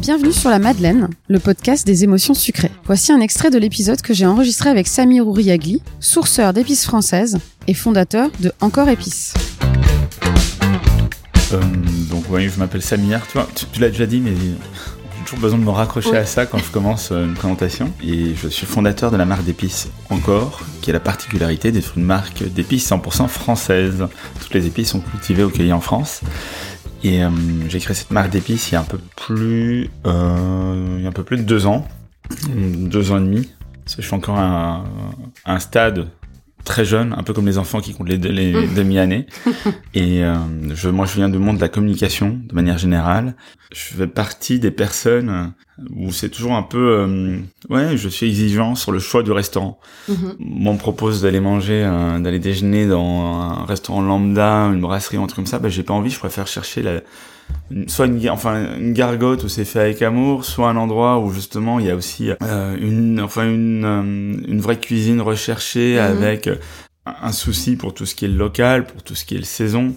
Bienvenue sur la Madeleine, le podcast des émotions sucrées. Voici un extrait de l'épisode que j'ai enregistré avec Samir Ouriagli, sourceur d'épices françaises et fondateur de Encore Épices. Euh, donc oui, je m'appelle Samir. Tu, tu l'as déjà dit, mais j'ai toujours besoin de me raccrocher Oui. à ça quand je commence euh, une présentation. Et je suis fondateur de la marque d'épices Encore, qui a la particularité d'être une marque d'épices 100% française. Toutes les épices sont cultivées ou cueillies en France. Et euh, j'ai créé cette marque d'épices il y a un peu plus, euh, il y a un peu plus de deux ans, deux ans et demi. Parce que je suis encore à, à un stade très jeune, un peu comme les enfants qui comptent les, les demi-années. Et euh, je, moi, je viens du monde de la communication, de manière générale. Je fais partie des personnes où c'est toujours un peu, euh, ouais, je suis exigeant sur le choix du restaurant. Moi, on me propose d'aller manger, euh, d'aller déjeuner dans un restaurant lambda, une brasserie, un truc comme ça. Ben, j'ai pas envie. Je préfère chercher la, soit une, enfin, une gargote où c'est fait avec amour, soit un endroit où justement il y a aussi euh, une, enfin une, euh, une vraie cuisine recherchée Mhm. avec euh, un souci pour tout ce qui est local, pour tout ce qui est saison.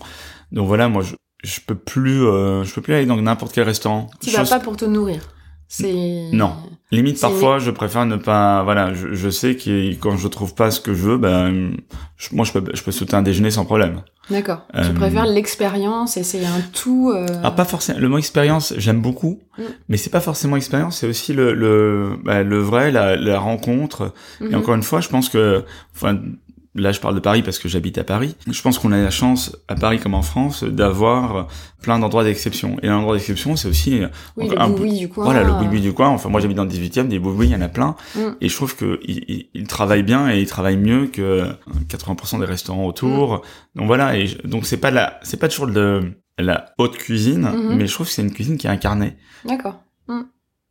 Donc voilà, moi je, je peux plus, euh, je peux plus aller dans n'importe quel restaurant. Tu vas Chose- pas pour te nourrir. C'est Non. Limite parfois, je préfère ne pas. Voilà, je, je sais que quand je trouve pas ce que je veux, ben je- moi je peux, je peux sauter un déjeuner sans problème. D'accord. Euh, Tu préfères l'expérience et c'est un tout. euh, Ah, pas forcément. Le mot expérience, j'aime beaucoup, Mm. mais c'est pas forcément expérience, c'est aussi le le, bah, le vrai, la, la rencontre. Et mhm. encore une fois, je pense que, enfin, là, je parle de Paris parce que j'habite à Paris. Je pense qu'on a la chance, à Paris comme en France, d'avoir plein d'endroits d'exception. Et un endroit d'exception, c'est aussi Oui, un- le boui du coin. Voilà, le boui du coin. Enfin, moi, j'habite dans le 18e, des boui il y en a plein. Mm. Et je trouve que il, il- il travaille bien et il travaille mieux que euh, 80% des restaurants autour. Mm. Donc voilà. Et je- donc c'est pas la, c'est pas toujours de la haute cuisine, Mhm. mais je trouve que c'est une cuisine qui est incarnée. D'accord.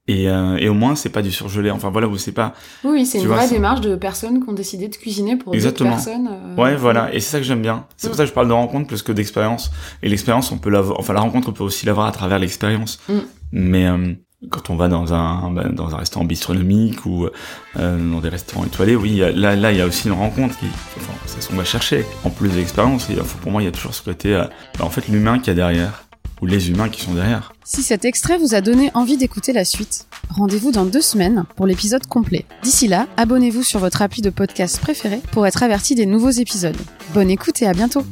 Et, euh, et au moins, c'est pas du surgelé. Enfin voilà, où c'est pas. Oui, oui, c'est une vois, vraie démarche de personnes qui ont décidé de cuisiner pour d'autres personnes. euh, Ouais, voilà. Et c'est ça que j'aime bien. C'est pour ça que je parle de rencontre plus que d'expérience. Et l'expérience, on peut l'avoir. Enfin, la rencontre, on peut aussi l'avoir à travers l'expérience. Mm. Mais euh, quand on va dans un bah, dans un restaurant bistronomique ou euh, dans des restaurants étoilés, oui, là là, il y a aussi une rencontre qui. Enfin, c'est ce qu'on va chercher. En plus de l'expérience, pour moi, il y a toujours ce côté. euh, bah, en fait, l'humain qui y a derrière ou les humains qui sont derrière. Si cet extrait vous a donné envie d'écouter la suite, rendez-vous dans deux semaines pour l'épisode complet. D'ici là, abonnez-vous sur votre appli de podcast préféré pour être averti des nouveaux épisodes. Bonne écoute et à bientôt